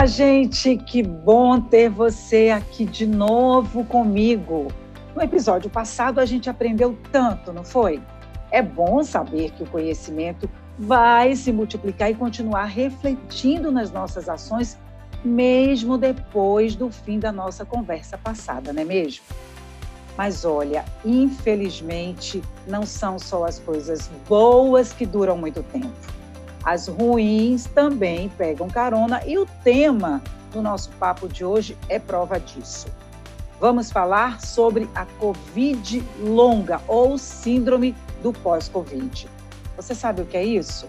Olá, gente, que bom ter você aqui de novo comigo. No episódio passado a gente aprendeu tanto, não foi? É bom saber que o conhecimento vai se multiplicar e continuar refletindo nas nossas ações, mesmo depois do fim da nossa conversa passada, não é mesmo? Mas olha, infelizmente, não são só as coisas boas que duram muito tempo. As ruins também pegam carona e o tema do nosso papo de hoje é prova disso. Vamos falar sobre a Covid longa ou síndrome do pós-Covid. Você sabe o que é isso?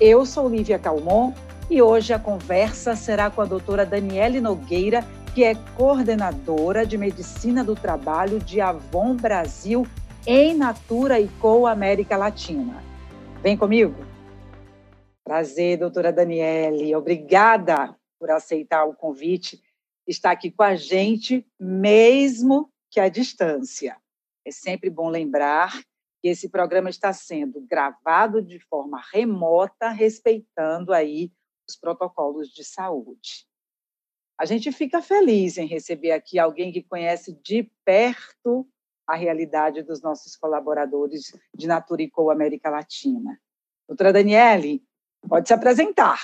Eu sou Lívia Calmon e hoje a conversa será com a doutora Daniele Nogueira, que é coordenadora de medicina do trabalho de Avon Brasil em Natura e Co América Latina. Vem comigo? Prazer, doutora Daniele. Obrigada por aceitar o convite, estar aqui com a gente, mesmo que à distância. É sempre bom lembrar que esse programa está sendo gravado de forma remota, respeitando aí os protocolos de saúde. A gente fica feliz em receber aqui alguém que conhece de perto a realidade dos nossos colaboradores de Naturico América Latina. Doutora Daniele, Pode se apresentar.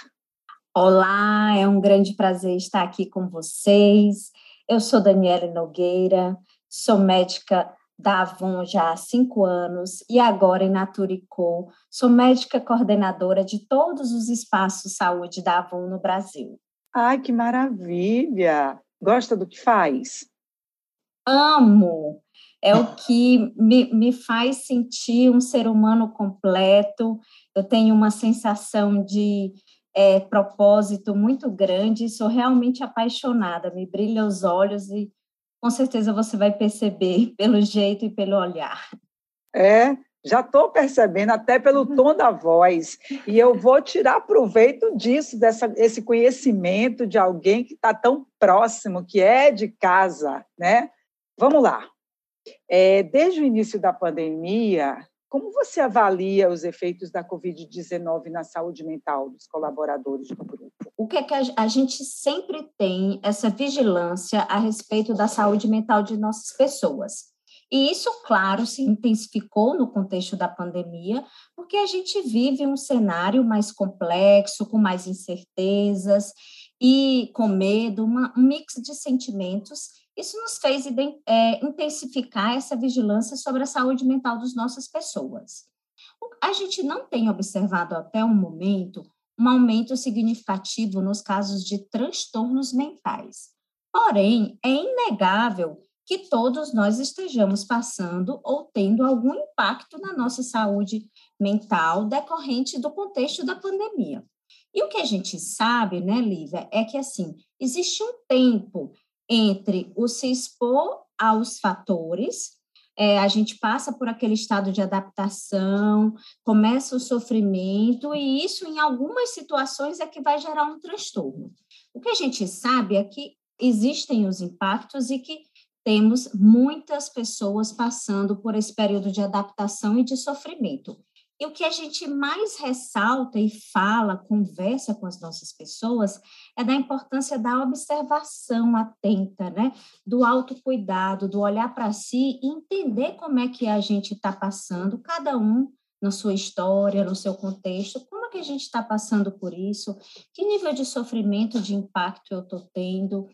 Olá, é um grande prazer estar aqui com vocês. Eu sou Daniela Nogueira, sou médica da Avon já há cinco anos e agora em Naturicô. Sou médica coordenadora de todos os espaços saúde da Avon no Brasil. Ai, que maravilha! Gosta do que faz? Amo! É o que me, me faz sentir um ser humano completo eu tenho uma sensação de é, propósito muito grande, sou realmente apaixonada, me brilha os olhos e com certeza você vai perceber pelo jeito e pelo olhar. É, já estou percebendo até pelo uhum. tom da voz e eu vou tirar proveito disso, dessa, esse conhecimento de alguém que está tão próximo, que é de casa, né? Vamos lá. É, desde o início da pandemia, como você avalia os efeitos da Covid-19 na saúde mental dos colaboradores do grupo? O que é que a gente sempre tem essa vigilância a respeito da saúde mental de nossas pessoas? E isso, claro, se intensificou no contexto da pandemia, porque a gente vive um cenário mais complexo, com mais incertezas e com medo, uma, um mix de sentimentos isso nos fez é, intensificar essa vigilância sobre a saúde mental das nossas pessoas. A gente não tem observado até o momento um aumento significativo nos casos de transtornos mentais. Porém, é inegável que todos nós estejamos passando ou tendo algum impacto na nossa saúde mental decorrente do contexto da pandemia. E o que a gente sabe, né, Lívia, é que assim, existe um tempo entre o se expor aos fatores, é, a gente passa por aquele estado de adaptação, começa o sofrimento, e isso, em algumas situações, é que vai gerar um transtorno. O que a gente sabe é que existem os impactos e que temos muitas pessoas passando por esse período de adaptação e de sofrimento. E o que a gente mais ressalta e fala, conversa com as nossas pessoas, é da importância da observação atenta, né? Do autocuidado, do olhar para si e entender como é que a gente está passando, cada um na sua história, no seu contexto, como é que a gente está passando por isso, que nível de sofrimento, de impacto eu estou tendo,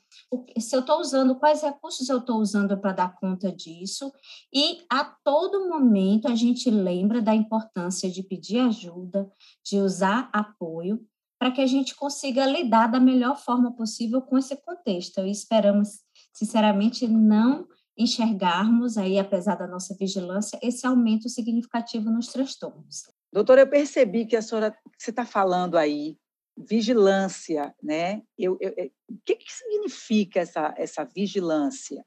se eu estou usando, quais recursos eu estou usando para dar conta disso, e a todo momento a gente lembra da importância de pedir ajuda, de usar apoio, para que a gente consiga lidar da melhor forma possível com esse contexto. E esperamos, sinceramente, não enxergarmos aí, apesar da nossa vigilância, esse aumento significativo nos transtornos. Doutora, eu percebi que a senhora, você está falando aí, vigilância, né? Eu, eu, o que, que significa essa, essa vigilância?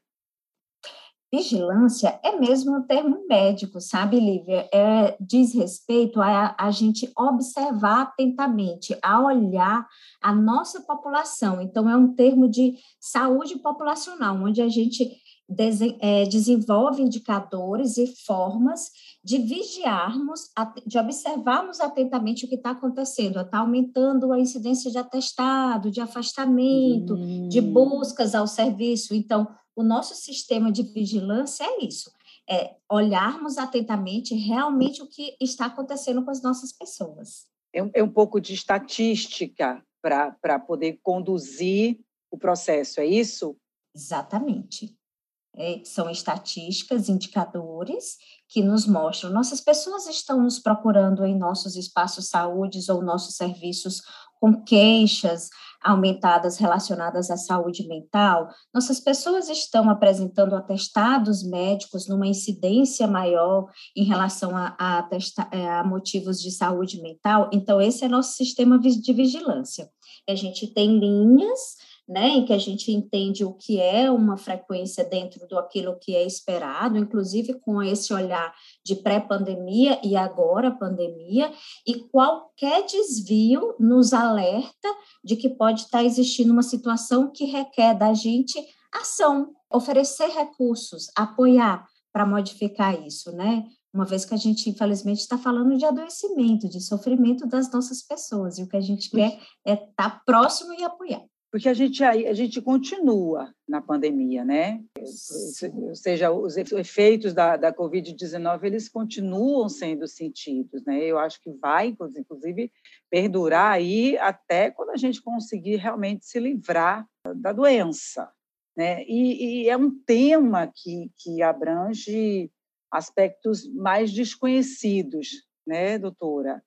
Vigilância é mesmo um termo médico, sabe, Lívia? É, diz respeito a, a gente observar atentamente, a olhar a nossa população. Então, é um termo de saúde populacional, onde a gente é, desenvolve indicadores e formas de vigiarmos, de observarmos atentamente o que está acontecendo. Está aumentando a incidência de atestado, de afastamento, hum. de buscas ao serviço. Então, o nosso sistema de vigilância é isso, é olharmos atentamente realmente o que está acontecendo com as nossas pessoas. É um, é um pouco de estatística para poder conduzir o processo, é isso? Exatamente. É, são estatísticas, indicadores que nos mostram. Nossas pessoas estão nos procurando em nossos espaços saúde ou nossos serviços com queixas aumentadas relacionadas à saúde mental. Nossas pessoas estão apresentando atestados médicos numa incidência maior em relação a, a, é, a motivos de saúde mental. Então, esse é nosso sistema de vigilância. A gente tem linhas né, em que a gente entende o que é uma frequência dentro do aquilo que é esperado, inclusive com esse olhar de pré-pandemia e agora pandemia, e qualquer desvio nos alerta de que pode estar existindo uma situação que requer da gente ação, oferecer recursos, apoiar para modificar isso, né? Uma vez que a gente, infelizmente, está falando de adoecimento, de sofrimento das nossas pessoas, e o que a gente quer é estar tá próximo e apoiar porque a gente, a gente continua na pandemia, né? Ou seja, os efeitos da, da Covid-19, eles continuam sendo sentidos, né? Eu acho que vai, inclusive, perdurar aí até quando a gente conseguir realmente se livrar da doença, né? E, e é um tema que, que abrange aspectos mais desconhecidos, né, doutora?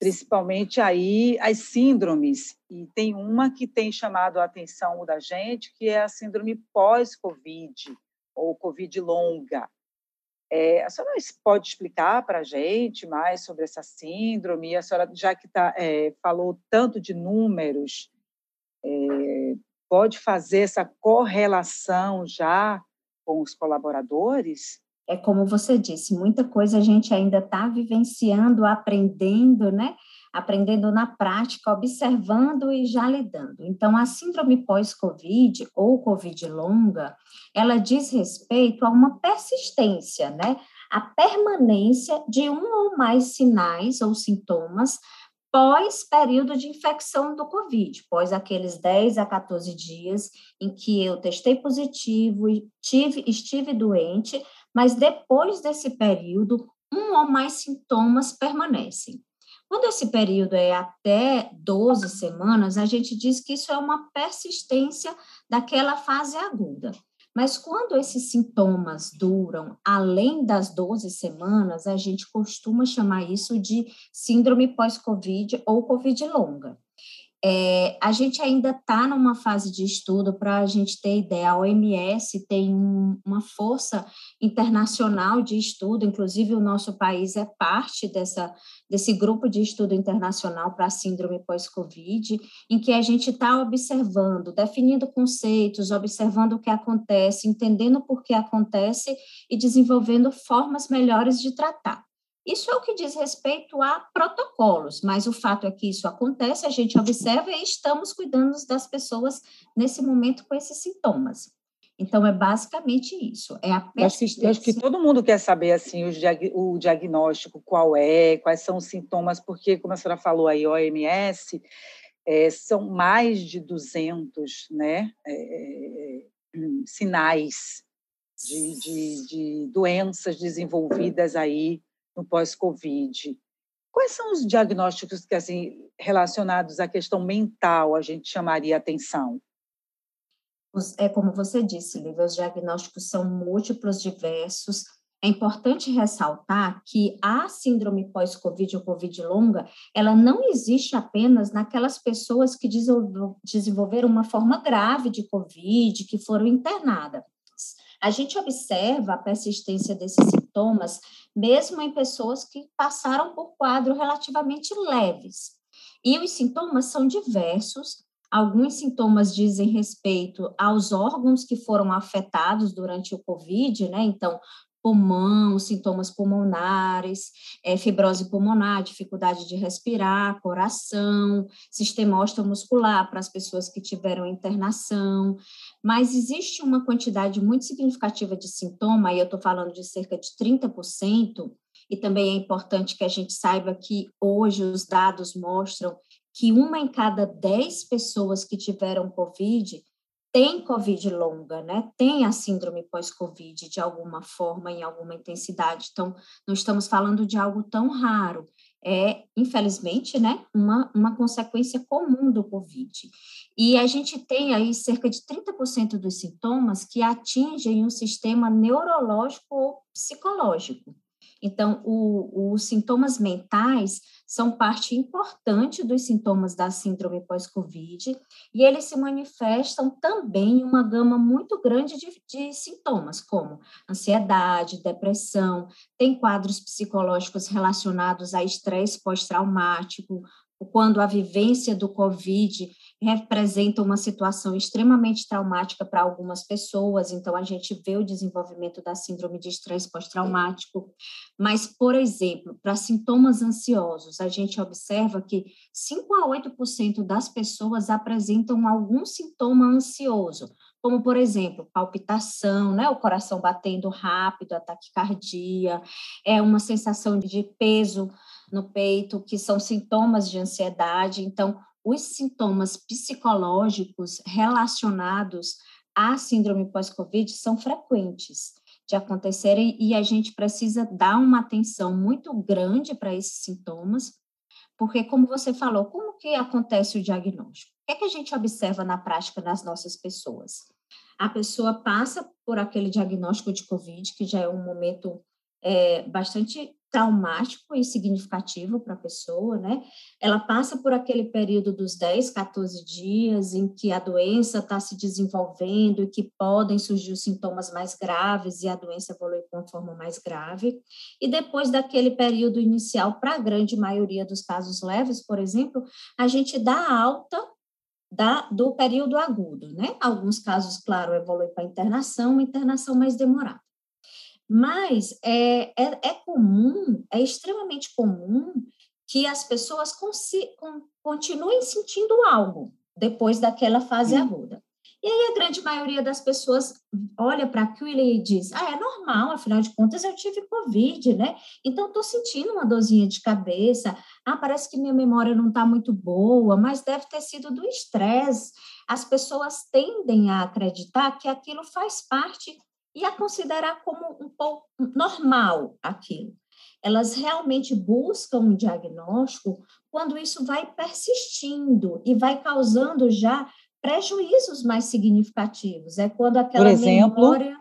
Principalmente aí as síndromes. E tem uma que tem chamado a atenção da gente, que é a síndrome pós-Covid, ou Covid longa. É, a senhora pode explicar para a gente mais sobre essa síndrome? A senhora, já que tá, é, falou tanto de números, é, pode fazer essa correlação já com os colaboradores? É como você disse, muita coisa a gente ainda está vivenciando, aprendendo, né? Aprendendo na prática, observando e já lidando. Então, a síndrome pós-Covid ou Covid longa, ela diz respeito a uma persistência, né? A permanência de um ou mais sinais ou sintomas pós período de infecção do Covid, pós aqueles 10 a 14 dias em que eu testei positivo e tive, estive doente, mas depois desse período, um ou mais sintomas permanecem. Quando esse período é até 12 semanas, a gente diz que isso é uma persistência daquela fase aguda. Mas quando esses sintomas duram além das 12 semanas, a gente costuma chamar isso de síndrome pós-Covid ou Covid longa. É, a gente ainda está numa fase de estudo para a gente ter ideia. A OMS tem um, uma força internacional de estudo, inclusive o nosso país é parte dessa, desse grupo de estudo internacional para a síndrome pós-Covid, em que a gente está observando, definindo conceitos, observando o que acontece, entendendo por que acontece e desenvolvendo formas melhores de tratar. Isso é o que diz respeito a protocolos, mas o fato é que isso acontece, a gente observa e estamos cuidando das pessoas nesse momento com esses sintomas. Então, é basicamente isso. É a acho que, acho que todo mundo quer saber assim o, diag o, diagnóstico, qual é, quais são os sintomas, porque, como a senhora falou aí, OMS, é, são mais de 200 né, é, sinais de, de, de doenças desenvolvidas aí no pós-Covid. Quais são os diagnósticos que, assim, relacionados à questão mental, a gente chamaria atenção? É como você disse, Lívia, os diagnósticos são múltiplos, diversos. É importante ressaltar que a síndrome pós-Covid ou Covid longa, ela não existe apenas naquelas pessoas que desenvolveram uma forma grave de Covid, que foram internadas. A gente observa a persistência desses sintomas mesmo em pessoas que passaram por quadros relativamente leves. E os sintomas são diversos. Alguns sintomas dizem respeito aos órgãos que foram afetados durante o COVID, né? Então, pulmão, sintomas pulmonares, é, fibrose pulmonar, dificuldade de respirar, coração, sistema osteomuscular para as pessoas que tiveram internação, mas existe uma quantidade muito significativa de sintoma, e eu estou falando de cerca de 30%, e também é importante que a gente saiba que hoje os dados mostram que uma em cada 10 pessoas que tiveram Covid tem Covid longa, né? Tem a síndrome pós-Covid de alguma forma, em alguma intensidade. Então, não estamos falando de algo tão raro. É, infelizmente, né, uma, uma consequência comum do Covid. E a gente tem aí cerca de 30% dos sintomas que atingem o sistema neurológico ou psicológico. Então, o, os sintomas mentais são parte importante dos sintomas da síndrome pós-Covid e eles se manifestam também em uma gama muito grande de, de sintomas, como ansiedade, depressão, tem quadros psicológicos relacionados a estresse pós-traumático, quando a vivência do Covid representa uma situação extremamente traumática para algumas pessoas, então a gente vê o desenvolvimento da síndrome de estresse pós-traumático. Mas, por exemplo, para sintomas ansiosos, a gente observa que 5 a 8% das pessoas apresentam algum sintoma ansioso, como, por exemplo, palpitação, né? o coração batendo rápido, ataque cardíaco, é uma sensação de peso no peito, que são sintomas de ansiedade. Então, os sintomas psicológicos relacionados à síndrome pós-Covid são frequentes de acontecerem e a gente precisa dar uma atenção muito grande para esses sintomas, porque, como você falou, como que acontece o diagnóstico? O que, é que a gente observa na prática das nossas pessoas? A pessoa passa por aquele diagnóstico de Covid, que já é um momento é, bastante traumático e significativo para a pessoa, né? Ela passa por aquele período dos 10, 14 dias em que a doença está se desenvolvendo e que podem surgir os sintomas mais graves e a doença evolui com uma forma mais grave. E depois daquele período inicial, para a grande maioria dos casos leves, por exemplo, a gente dá alta da, do período agudo, né? Alguns casos, claro, evoluem para internação, internação mais demorada. Mas é, é, é comum, é extremamente comum que as pessoas continuem sentindo algo depois daquela fase Sim. aguda. E aí a grande maioria das pessoas olha para aquilo e diz: ah, é normal, afinal de contas eu tive Covid, né? Então estou sentindo uma dorzinha de cabeça. Ah, parece que minha memória não está muito boa, mas deve ter sido do estresse. As pessoas tendem a acreditar que aquilo faz parte e a considerar como um pouco normal aquilo. Elas realmente buscam um diagnóstico quando isso vai persistindo e vai causando já prejuízos mais significativos. É quando aquela por exemplo, memória,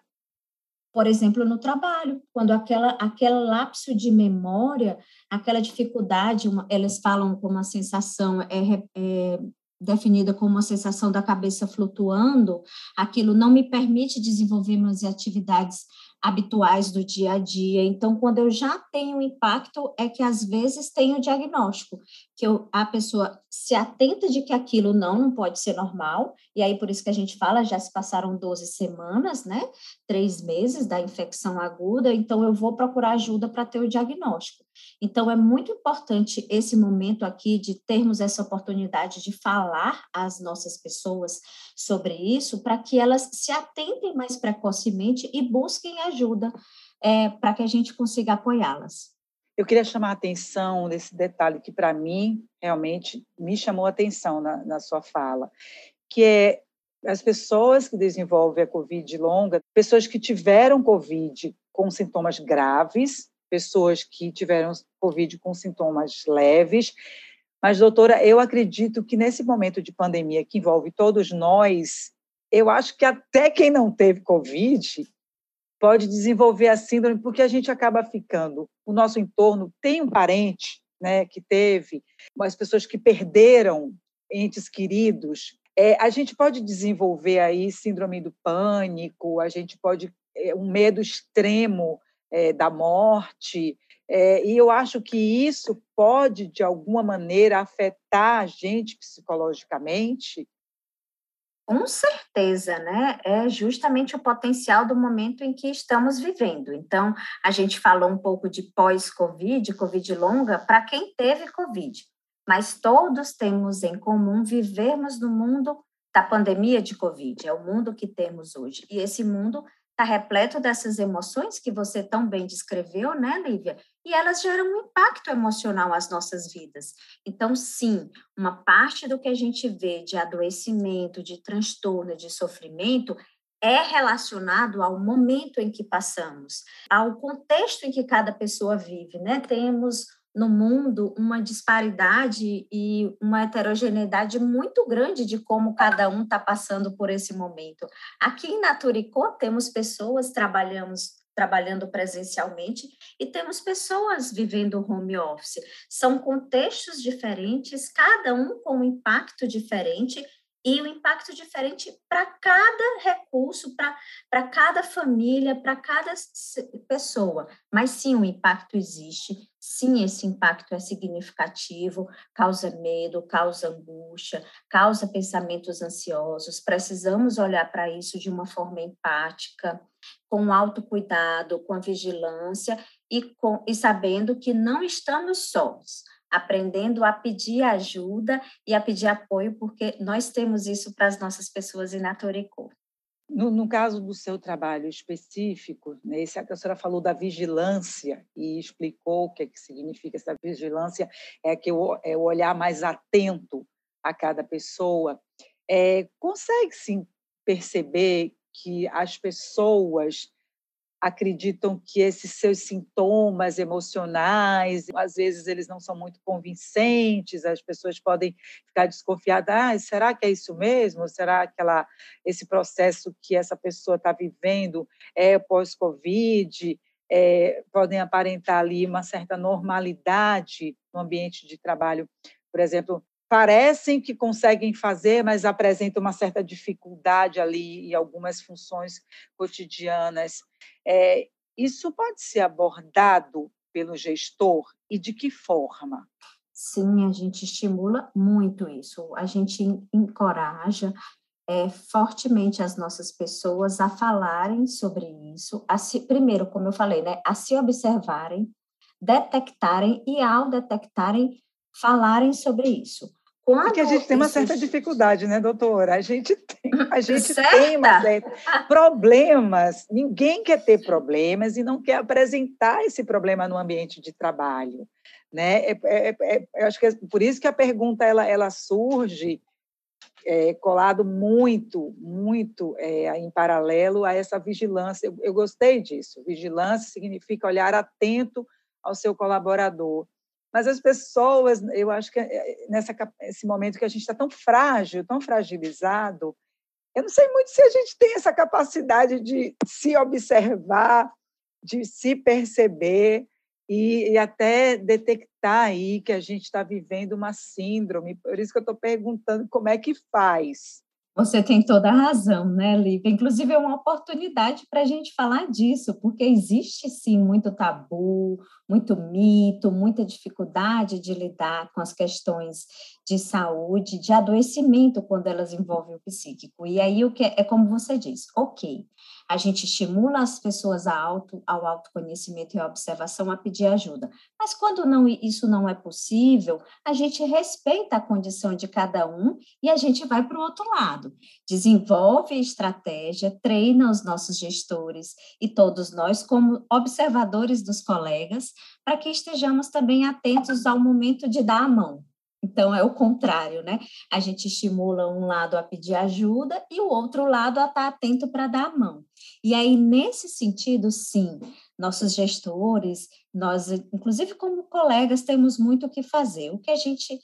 por exemplo, no trabalho, quando aquela aquele lapso de memória, aquela dificuldade, uma, elas falam como a sensação é, é definida como uma sensação da cabeça flutuando, aquilo não me permite desenvolver minhas atividades habituais do dia a dia. Então, quando eu já tenho impacto, é que às vezes tem o diagnóstico, que eu, a pessoa se atenta de que aquilo não, não pode ser normal, e aí por isso que a gente fala, já se passaram 12 semanas, né? Três meses da infecção aguda, então eu vou procurar ajuda para ter o diagnóstico. Então, é muito importante esse momento aqui de termos essa oportunidade de falar às nossas pessoas sobre isso, para que elas se atentem mais precocemente e busquem ajuda é, para que a gente consiga apoiá-las. Eu queria chamar a atenção desse detalhe que, para mim, realmente me chamou a atenção na, na sua fala, que é as pessoas que desenvolvem a Covid longa, pessoas que tiveram Covid com sintomas graves, pessoas que tiveram Covid com sintomas leves. Mas, doutora, eu acredito que nesse momento de pandemia que envolve todos nós, eu acho que até quem não teve Covid pode desenvolver a síndrome, porque a gente acaba ficando, o nosso entorno tem um parente né, que teve, as pessoas que perderam entes queridos, é, a gente pode desenvolver aí síndrome do pânico, a gente pode é, um medo extremo é, da morte. É, e eu acho que isso pode, de alguma maneira, afetar a gente psicologicamente, Com certeza, né? É justamente o potencial do momento em que estamos vivendo. Então, a gente falou um pouco de pós-Covid, Covid longa, para quem teve Covid, mas todos temos em comum vivermos no mundo da pandemia de Covid, é o mundo que temos hoje. E esse mundo está repleto dessas emoções que você tão bem descreveu, né, Lívia? E elas geram um impacto emocional às nossas vidas. Então, sim, uma parte do que a gente vê de adoecimento, de transtorno, de sofrimento, é relacionado ao momento em que passamos, ao contexto em que cada pessoa vive, né? Temos no mundo uma disparidade e uma heterogeneidade muito grande de como cada um está passando por esse momento. Aqui em Naturicô temos pessoas trabalhamos trabalhando presencialmente e temos pessoas vivendo home office. São contextos diferentes, cada um com um impacto diferente e um impacto diferente para cada recurso, para cada família, para cada pessoa. Mas sim, o impacto existe, sim, esse impacto é significativo, causa medo, causa angústia, causa pensamentos ansiosos. Precisamos olhar para isso de uma forma empática, com autocuidado, com vigilância e, com, e sabendo que não estamos sós aprendendo a pedir ajuda e a pedir apoio, porque nós temos isso para as nossas pessoas em Naturicô. No, no, caso do seu trabalho específico, né, esse, a senhora falou da vigilância e explicou o que, é que significa essa vigilância, é que é o olhar mais atento a cada pessoa. É, consegue sim perceber que as pessoas acreditam que esses seus sintomas emocionais, às vezes eles não são muito convincentes, as pessoas podem ficar desconfiadas, ah, será que é isso mesmo? Será que ela, esse processo que essa pessoa está vivendo é pós-Covid? É, podem aparentar ali uma certa normalidade no ambiente de trabalho. Por exemplo, parecem que conseguem fazer, mas apresentam uma certa dificuldade ali em algumas funções cotidianas. É, isso pode ser abordado pelo gestor e de que forma? Sim, a gente estimula muito isso. A gente encoraja é, fortemente as nossas pessoas a falarem sobre isso. A se, primeiro, como eu falei, né, a se observarem, detectarem e, ao detectarem, falarem sobre isso. Quando Porque a gente tem uma certa dificuldade, né, doutora? A gente tem, a gente tem uma certa... problemas. Ninguém quer ter problemas e não quer apresentar esse problema no ambiente de trabalho, né? É, é, é, eu acho que é por isso que a pergunta ela, ela surge é, colado muito, muito é, em paralelo a essa vigilância. Eu, eu gostei disso. Vigilância significa olhar atento ao seu colaborador. Mas as pessoas, eu acho que eh, nessa esse momento que a gente está tão frágil, tão fragilizado, eu não sei muito se a gente tem essa capacidade de se observar, de se perceber e, e até detectar aí que a gente está vivendo uma síndrome. Por isso que eu estou perguntando como é que faz. Você tem toda a razão, né, Lívia? Inclusive, é uma oportunidade para a gente falar disso, porque existe sim muito tabu, muito mito, muita dificuldade de lidar com as questões de saúde, de adoecimento quando elas envolvem o psíquico. E aí o que é, é como você diz, ok, a gente estimula as pessoas a auto, ao autoconhecimento e à observação a pedir ajuda. Mas quando não, isso não é possível, a gente respeita a condição de cada um e a gente vai para o outro lado. Desenvolve estratégia, treina os nossos gestores e todos nós como observadores dos colegas, para que estejamos também atentos ao momento de dar a mão. Então, é o contrário, né? A gente estimula um lado a pedir ajuda e o outro lado a estar atento para dar a mão. E aí, nesse sentido, sim, nossos gestores, nós, inclusive como colegas, temos muito o que fazer. O que a gente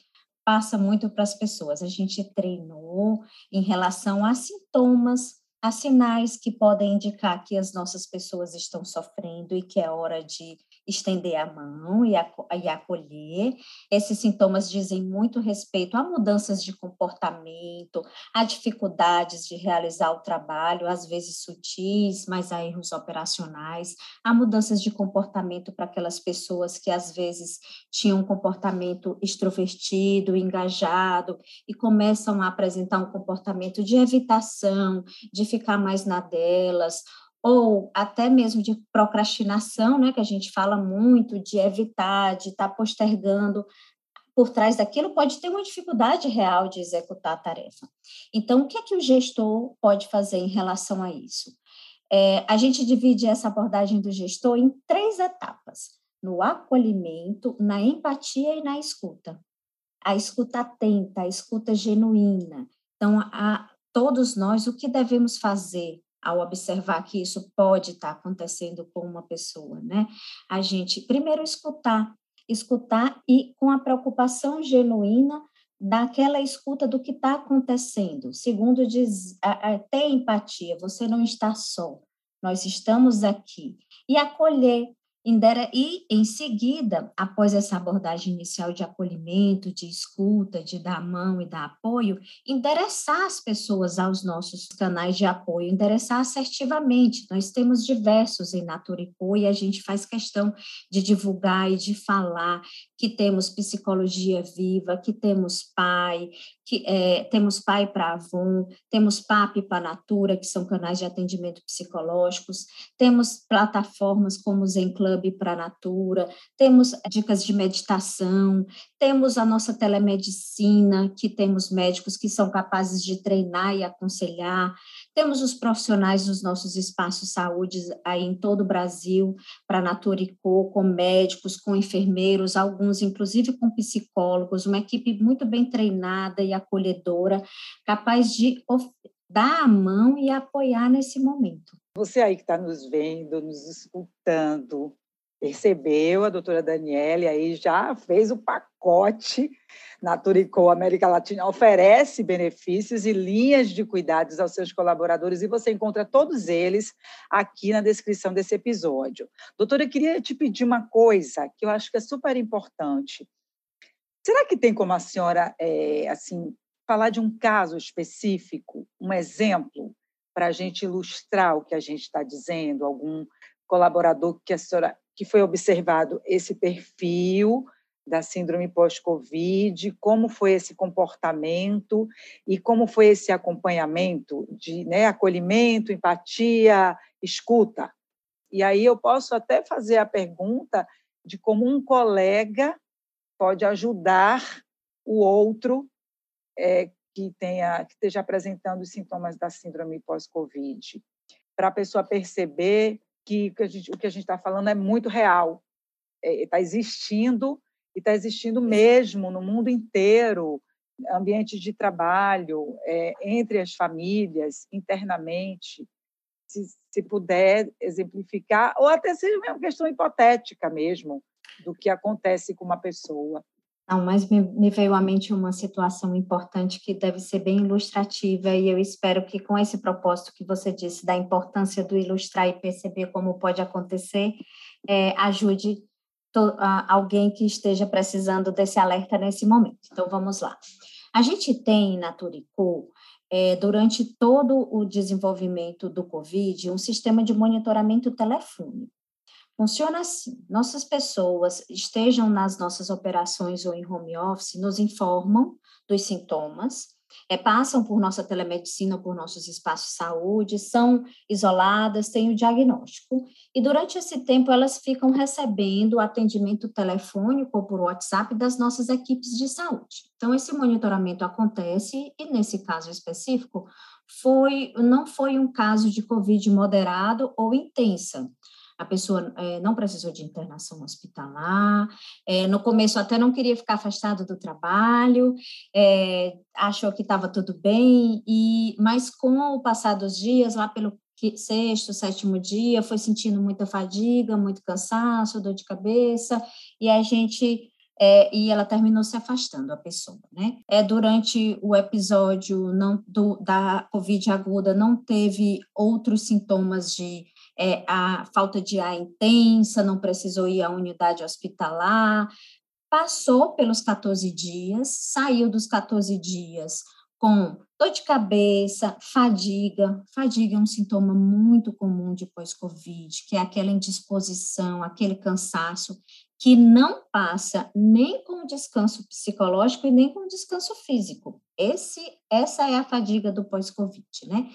passa muito para as pessoas? A gente treinou em relação a sintomas, a sinais que podem indicar que as nossas pessoas estão sofrendo e que é hora de estender a mão e, acolher. Esses sintomas dizem muito respeito a mudanças de comportamento, a dificuldades de realizar o trabalho, às vezes sutis, mas a erros operacionais, a mudanças de comportamento para aquelas pessoas que às vezes tinham um comportamento extrovertido, engajado e começam a apresentar um comportamento de evitação, de ficar mais na delas, ou até mesmo de procrastinação, né, que a gente fala muito, de evitar, de estar tá postergando, por trás daquilo pode ter uma dificuldade real de executar a tarefa. Então, o que é que o gestor pode fazer em relação a isso? É, a gente divide essa abordagem do gestor em três etapas: no acolhimento, na empatia e na escuta. A escuta atenta, a escuta genuína. Então, a, todos nós, o que devemos fazer ao observar que isso pode estar acontecendo com uma pessoa, né? A gente primeiro escutar, escutar e com a preocupação genuína daquela escuta do que está acontecendo. Segundo, diz, ter empatia, você não está só, nós estamos aqui. E acolher, e, em seguida, após essa abordagem inicial de acolhimento, de escuta, de dar mão e dar apoio, endereçar as pessoas aos nossos canais de apoio, endereçar assertivamente. Nós temos diversos em Naturipo e a gente faz questão de divulgar e de falar que temos psicologia viva, que temos pai, que é, temos pai para Avon, temos PAP para Natura, que são canais de atendimento psicológicos, temos plataformas como o Zen Club para Natura, temos dicas de meditação, temos a nossa telemedicina, que temos médicos que são capazes de treinar e aconselhar, temos os profissionais dos nossos espaços saúde aí em todo o Brasil, para Natura e Co, com médicos, com enfermeiros, alguns inclusive com psicólogos, uma equipe muito bem treinada e acolhedora, capaz de dar a mão e apoiar nesse momento. Você aí que está nos vendo, nos escutando, percebeu, a doutora Daniele aí já fez o pacote Naturicol América Latina oferece benefícios e linhas de cuidados aos seus colaboradores e você encontra todos eles aqui na descrição desse episódio. Doutora, eu queria te pedir uma coisa que eu acho que é super importante. Será que tem como a senhora, é, assim, falar de um caso específico, um exemplo, para a gente ilustrar o que a gente está dizendo? Algum colaborador que a senhora que foi observado esse perfil da síndrome pós-Covid, como foi esse comportamento e como foi esse acompanhamento de né, acolhimento, empatia, escuta. E aí eu posso até fazer a pergunta de como um colega pode ajudar o outro é, que tenha que esteja apresentando os sintomas da síndrome pós-Covid, para a pessoa perceber que, o que a gente está falando é muito real, está é, existindo e está existindo mesmo no mundo inteiro, ambientes de trabalho, é, entre as famílias, internamente, se, se puder exemplificar, ou até seja uma questão hipotética mesmo, do que acontece com uma pessoa. Não, mas me, me, veio à mente uma situação importante que deve ser bem ilustrativa, e eu espero que, com esse propósito que você disse, da importância do ilustrar e perceber como pode acontecer, é, ajude to, a, alguém que esteja precisando desse alerta nesse momento. Então, vamos lá. A gente tem na Turicu, é, durante todo o desenvolvimento do Covid, um sistema de monitoramento telefônico. Funciona assim: nossas pessoas estejam nas nossas operações ou em home office, nos informam dos sintomas, é, passam por nossa telemedicina, por nossos espaços de saúde, são isoladas, têm o diagnóstico, e durante esse tempo elas ficam recebendo atendimento telefônico ou por WhatsApp das nossas equipes de saúde. Então, esse monitoramento acontece, e nesse caso específico, foi, não foi um caso de Covid moderado ou intensa a pessoa é, não precisou de internação hospitalar, é, no começo até não queria ficar afastado do trabalho, é, achou que estava tudo bem, e mas com o passar dos dias, lá pelo sexto, sétimo dia, foi sentindo muita fadiga, muito cansaço, dor de cabeça, e a gente é, e ela terminou se afastando a pessoa, né? É durante o episódio não do, da COVID aguda não teve outros sintomas de é, a falta de ar intensa, não precisou ir à unidade hospitalar, passou pelos 14 dias, saiu dos 14 dias com dor de cabeça, fadiga. Fadiga é um sintoma muito comum de pós-Covid, que é aquela indisposição, aquele cansaço que não passa nem com descanso psicológico e nem com descanso físico. Esse, essa é a fadiga do pós-Covid, né?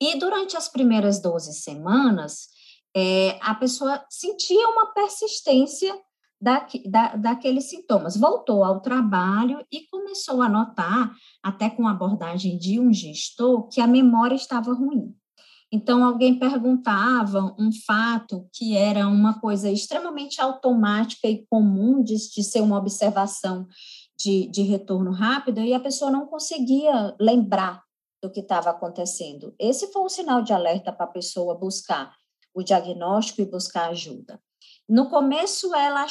E durante as primeiras 12 semanas, é, a pessoa sentia uma persistência da, da, daqueles sintomas. Voltou ao trabalho e começou a notar, até com a abordagem de um gestor, que a memória estava ruim. Então, alguém perguntava um fato que era uma coisa extremamente automática e comum de, de ser uma observação de, de retorno rápido, e a pessoa não conseguia lembrar do que estava acontecendo. Esse foi um sinal de alerta para a pessoa buscar o diagnóstico e buscar ajuda. No começo, ela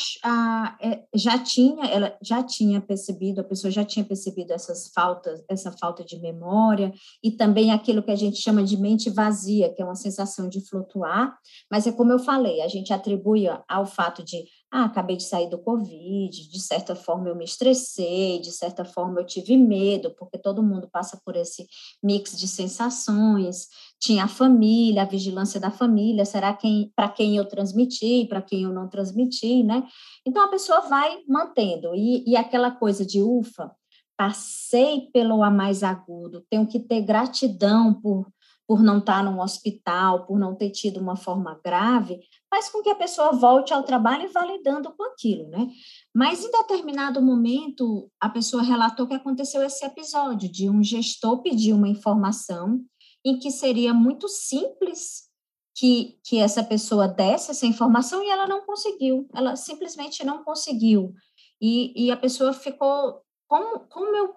é, já tinha, ela já tinha percebido, a pessoa já tinha percebido essas faltas, essa falta de memória e também aquilo que a gente chama de mente vazia, que é uma sensação de flutuar. Mas é como eu falei, a gente atribui ao fato de ah, acabei de sair do Covid, de certa forma eu me estressei, de certa forma eu tive medo, porque todo mundo passa por esse mix de sensações. Tinha a família, a vigilância da família, será quem para quem eu transmiti, para quem eu não transmiti, né? Então a pessoa vai mantendo. E, e aquela coisa de ufa, passei pelo a mais agudo, tenho que ter gratidão por por não estar num hospital, por não ter tido uma forma grave, faz com que a pessoa volte ao trabalho e vá lidando com aquilo, né? Mas em determinado momento, a pessoa relatou que aconteceu esse episódio de um gestor pedir uma informação em que seria muito simples que, que essa pessoa desse essa informação e ela não conseguiu, ela simplesmente não conseguiu. E, e a pessoa ficou, como, como eu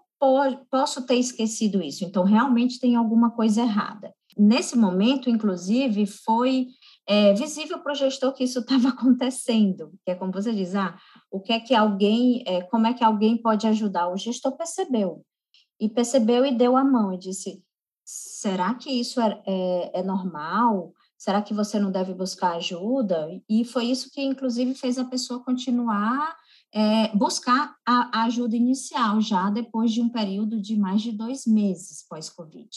posso ter esquecido isso? Então, realmente tem alguma coisa errada. Nesse momento, inclusive, foi é, visível para o gestor que isso estava acontecendo, que é como você diz, ah, o que é que alguém, é, como é que alguém pode ajudar? O gestor percebeu, e percebeu e deu a mão e disse, será que isso é, é, é normal? Será que você não deve buscar ajuda? E foi isso que, inclusive, fez a pessoa continuar é, buscar a, a, ajuda inicial, já depois de um período de mais de dois meses pós-Covid.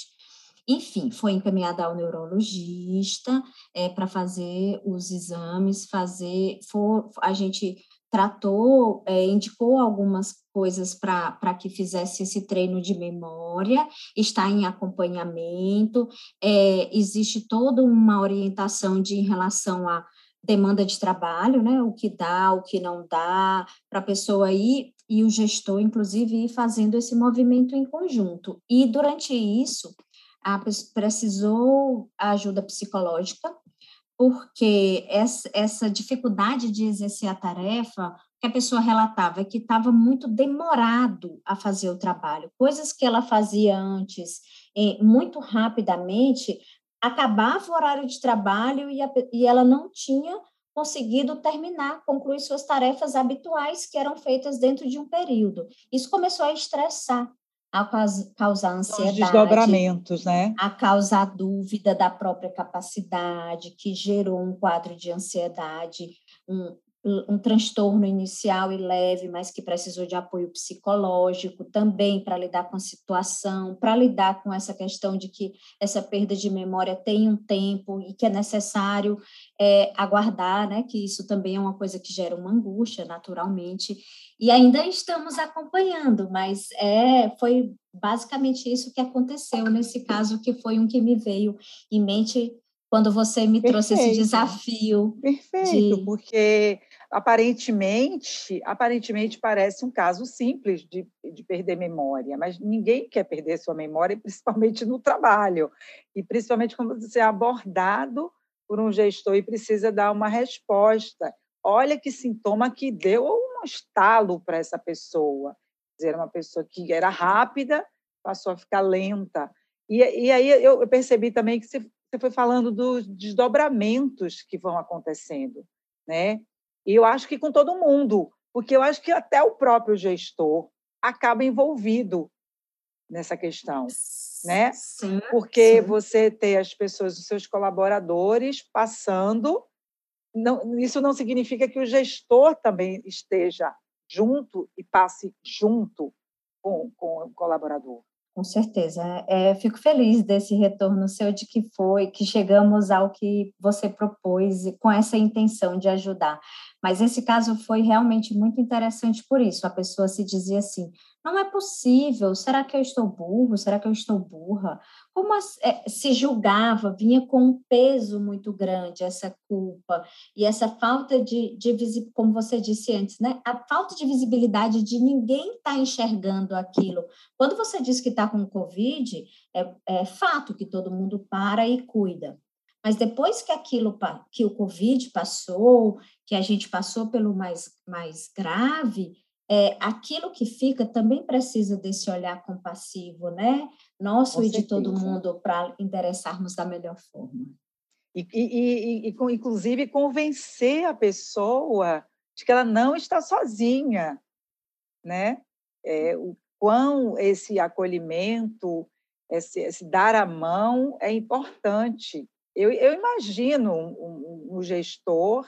Enfim, foi encaminhada ao neurologista é, para fazer os exames, fazer, for, a gente tratou, é, indicou algumas coisas para que fizesse esse treino de memória, está em acompanhamento, é, existe toda uma orientação de em relação a demanda de trabalho, né? O que dá, o que não dá, para a pessoa ir e o gestor, inclusive, ir fazendo esse movimento em conjunto. E durante isso, a, precisou ajuda psicológica, porque essa, essa dificuldade de exercer a tarefa que a pessoa relatava é que estava muito demorado a fazer o trabalho. Coisas que ela fazia antes muito rapidamente, acabava o horário de trabalho e, a, e ela não tinha conseguido terminar, concluir suas tarefas habituais que eram feitas dentro de um período. Isso começou a estressar, a causar ansiedade. Os desdobramentos, né? A causar dúvida da própria capacidade, que gerou um quadro de ansiedade, um, um transtorno inicial e leve, mas que precisou de apoio psicológico também para lidar com a situação, para lidar com essa questão de que essa perda de memória tem um tempo e que é necessário é, aguardar, né? Que isso também é uma coisa que gera uma angústia, naturalmente. E ainda estamos acompanhando, mas é, foi basicamente isso que aconteceu nesse caso, que foi um que me veio em mente quando você me Perfeito. trouxe esse desafio. Perfeito, de... porque aparentemente, aparentemente parece um caso simples de, de perder memória, mas ninguém quer perder sua memória, principalmente no trabalho, e principalmente quando você é abordado por um gestor e precisa dar uma resposta. Olha que sintoma que deu um estalo para essa pessoa. Dizer, uma pessoa que era rápida passou a ficar lenta. E, e aí eu percebi também que você, você foi falando dos desdobramentos que vão acontecendo, né? E eu acho que com todo mundo, porque eu acho que até o próprio gestor acaba envolvido nessa questão. né? Sim, Porque sim. você tem as pessoas, os seus colaboradores passando, não, isso não significa que o gestor também esteja junto e passe junto com, com o colaborador. Com certeza. É, fico feliz desse retorno seu de que foi, que chegamos ao que você propôs com essa intenção de ajudar. Mas esse caso foi realmente muito interessante por isso. A pessoa se dizia assim: não é possível, será que eu estou burro? Será que eu estou burra? Como é, se julgava, vinha com um peso muito grande essa culpa e essa falta de, de visibilidade, como você disse antes, né? A falta de visibilidade de ninguém estar tá enxergando aquilo. Quando você diz que está com Covid, é, é fato que todo mundo para e cuida. Mas depois que aquilo que o Covid passou, que a gente passou pelo mais, mais grave, é, aquilo que fica também precisa desse olhar compassivo, né? Nosso Com e certeza. de todo mundo para endereçarmos da melhor forma. E, e, e, e, inclusive, convencer a pessoa de que ela não está sozinha, né? É, o quão esse acolhimento, esse, esse, dar a mão é importante. Eu, eu imagino um, um, um gestor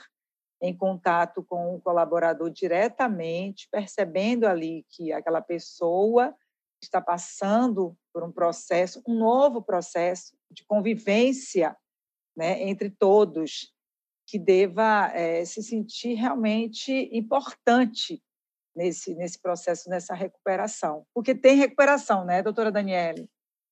em contato com o colaborador diretamente, percebendo ali que aquela pessoa está passando por um processo, um novo processo de convivência né, entre todos, que deva é, se sentir realmente importante nesse, nesse processo, nessa recuperação. Porque tem recuperação, né, doutora Daniele?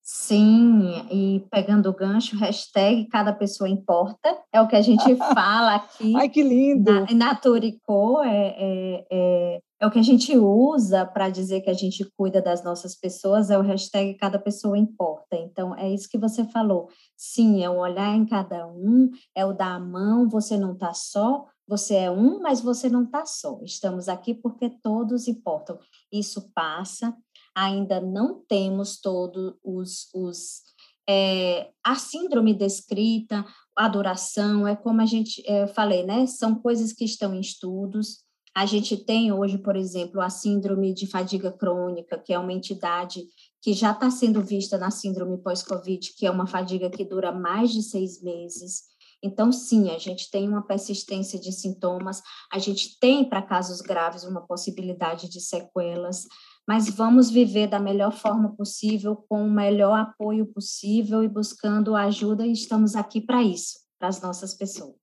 Sim, e pegando o gancho, hashtag cada pessoa importa, é o que a gente fala aqui. Ai, que lindo! Na, Turicô, é, é, é, é o que a gente usa para dizer que a gente cuida das nossas pessoas, é o hashtag cada pessoa importa. Então, é isso que você falou. Sim, é o olhar em cada um, é o dar a mão, você não está só, você é um, mas você não está só. Estamos aqui porque todos importam. Isso passa, ainda não temos todos os, os é, a síndrome descrita, a duração, é como a gente é, falei, né? São coisas que estão em estudos. A gente tem hoje, por exemplo, a síndrome de fadiga crônica, que é uma entidade que já está sendo vista na síndrome pós-Covid, que é uma fadiga que dura mais de seis meses. Então, sim, a gente tem uma persistência de sintomas, a gente tem, para casos graves, uma possibilidade de sequelas mas vamos viver da melhor forma possível, com o melhor apoio possível e buscando ajuda, e estamos aqui para isso, para as nossas pessoas.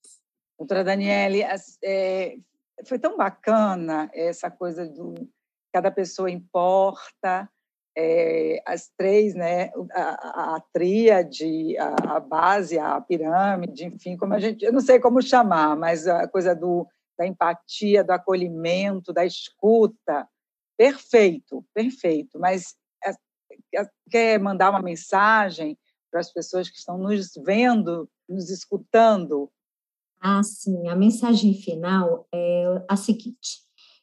Doutora Daniele, é, foi tão bacana essa coisa do cada pessoa importa, é, as três, né, a, a, tríade, a, a, base, a pirâmide, enfim, como a gente, eu não sei como chamar, mas a coisa do, da empatia, do acolhimento, da escuta, Perfeito, perfeito. Mas é, é, quer mandar uma mensagem para as pessoas que estão nos vendo, nos escutando? Ah, sim. A mensagem final é a seguinte: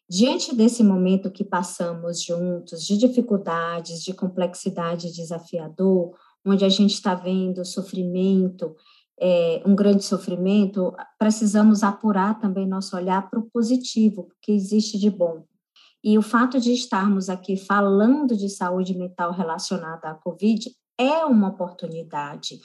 diante desse momento que passamos juntos, de dificuldades, de complexidade desafiador, onde a gente está vendo sofrimento, é, um grande sofrimento, precisamos apurar também nosso olhar para o positivo, porque existe de bom. E o fato de estarmos aqui falando de saúde mental relacionada à Covid é uma oportunidade,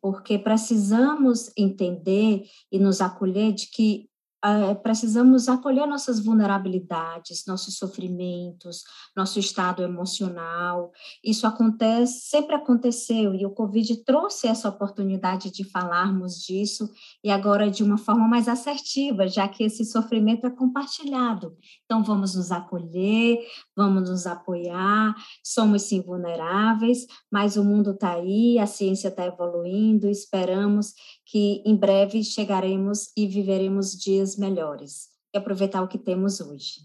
porque precisamos entender e nos acolher de que uh, precisamos acolher nossas vulnerabilidades, nossos sofrimentos, nosso estado emocional. Isso acontece, sempre aconteceu, e o Covid trouxe essa oportunidade de falarmos disso, e agora de uma forma mais assertiva, já que esse sofrimento é compartilhado. Então, vamos nos acolher, vamos nos apoiar, somos sim vulneráveis, mas o mundo está aí, a ciência está evoluindo, esperamos que em breve chegaremos e viveremos dias melhores e aproveitar o que temos hoje.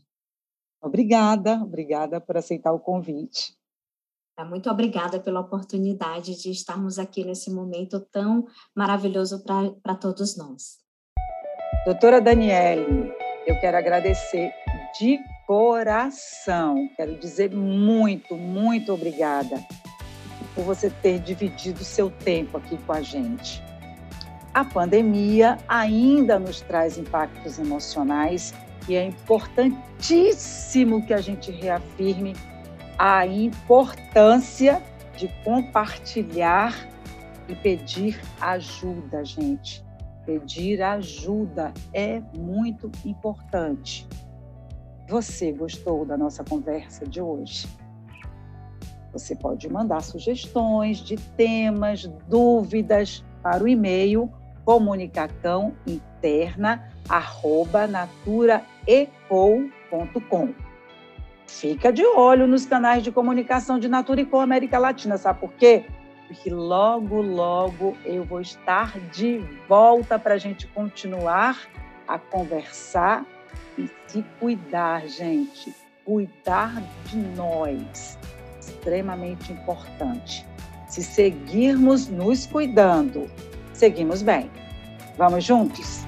Obrigada, obrigada por aceitar o convite. Tá, muito obrigada pela oportunidade de estarmos aqui nesse momento tão maravilhoso para todos nós. Doutora Daniele, eu quero agradecer de coração, quero dizer muito, muito obrigada por você ter dividido seu tempo aqui com a gente a pandemia ainda nos traz impactos emocionais e é importantíssimo que a gente reafirme a importância de compartilhar e pedir ajuda, gente. Pedir ajuda é muito importante. Você gostou da nossa conversa de hoje? Você pode mandar sugestões de temas, dúvidas para o e-mail comunicação interna arroba naturaeco.com. Fica de olho nos canais de comunicação de Natura Eco América Latina, sabe por quê? Porque logo, logo eu vou estar de volta para a gente continuar a conversar e se cuidar, gente. Cuidar de nós. Extremamente importante. Se seguirmos nos cuidando, seguimos bem. Vamos juntos?